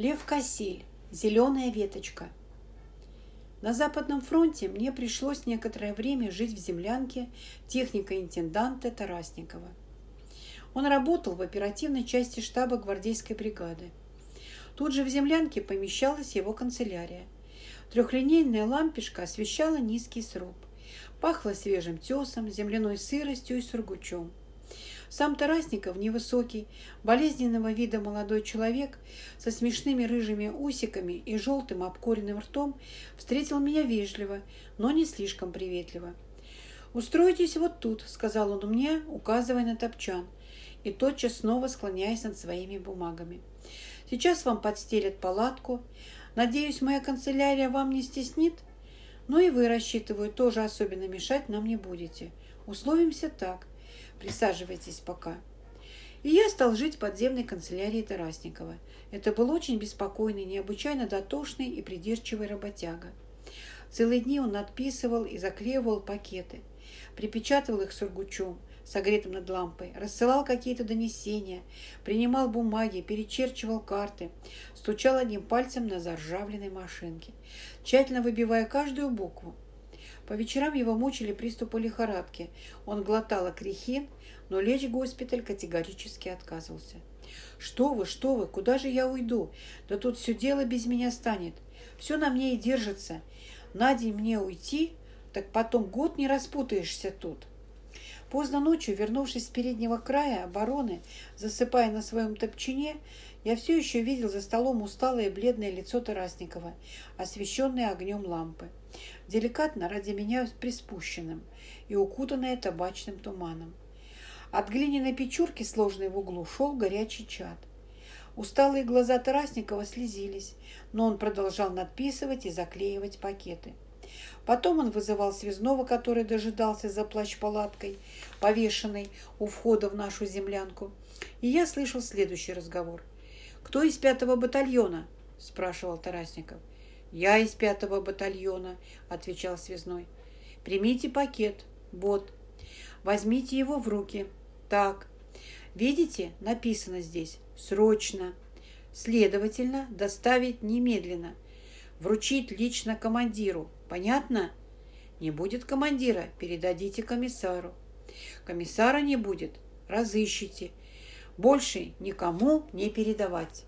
Лев Кассиль. Зеленая веточка. На Западном фронте мне пришлось некоторое время жить в землянке техника-интенданта Тарасникова. Он работал в оперативной части штаба гвардейской бригады. Тут же в землянке помещалась его канцелярия. Трехлинейная лампишка освещала низкий сруб. Пахло свежим тесом, земляной сыростью и сургучом. Сам Тарасников, невысокий, болезненного вида молодой человек со смешными рыжими усиками и желтым обкоренным ртом, встретил меня вежливо, но не слишком приветливо. «Устройтесь вот тут», — сказал он мне, указывая на топчан, и тотчас снова склоняясь над своими бумагами. «Сейчас вам подстелят палатку. Надеюсь, моя канцелярия вам не стеснит?» Ну и вы, рассчитываю, тоже особенно мешать нам не будете. Условимся так. Присаживайтесь пока. И я стал жить в подземной канцелярии Тарасникова. Это был очень беспокойный, необычайно дотошный и придирчивый работяга. Целые дни он надписывал и заклеивал пакеты, припечатывал их сургучом, согретым над лампой, рассылал какие-то донесения, принимал бумаги, перечерчивал карты, стучал одним пальцем на заржавленной машинке, тщательно выбивая каждую букву. По вечерам его мучили приступы лихорадки. Он глотал окрехин, но лечь в госпиталь категорически отказывался. «Что вы, что вы, куда же я уйду? Да тут все дело без меня станет. Все на мне и держится. На день мне уйти, так потом год не распутаешься тут». Поздно ночью, вернувшись с переднего края обороны, засыпая на своем топчине, я все еще видел за столом усталое бледное лицо Тарасникова, освещенное огнем лампы, деликатно ради меня приспущенным и укутанное табачным туманом. От глиняной печурки, сложенной в углу, шел горячий чад. Усталые глаза Тарасникова слезились, но он продолжал надписывать и заклеивать пакеты. Потом он вызывал связного, который дожидался за плащ-палаткой, повешенной у входа в нашу землянку. И я слышал следующий разговор. «Кто из пятого батальона?» – спрашивал Тарасников. «Я из пятого батальона», – отвечал связной. «Примите пакет, бот. Возьмите его в руки. Так. Видите, написано здесь «срочно». Следовательно, доставить немедленно. Вручить лично командиру. Понятно? Не будет командира, передадите комиссару. Комиссара не будет, разыщите. Больше никому не передавать.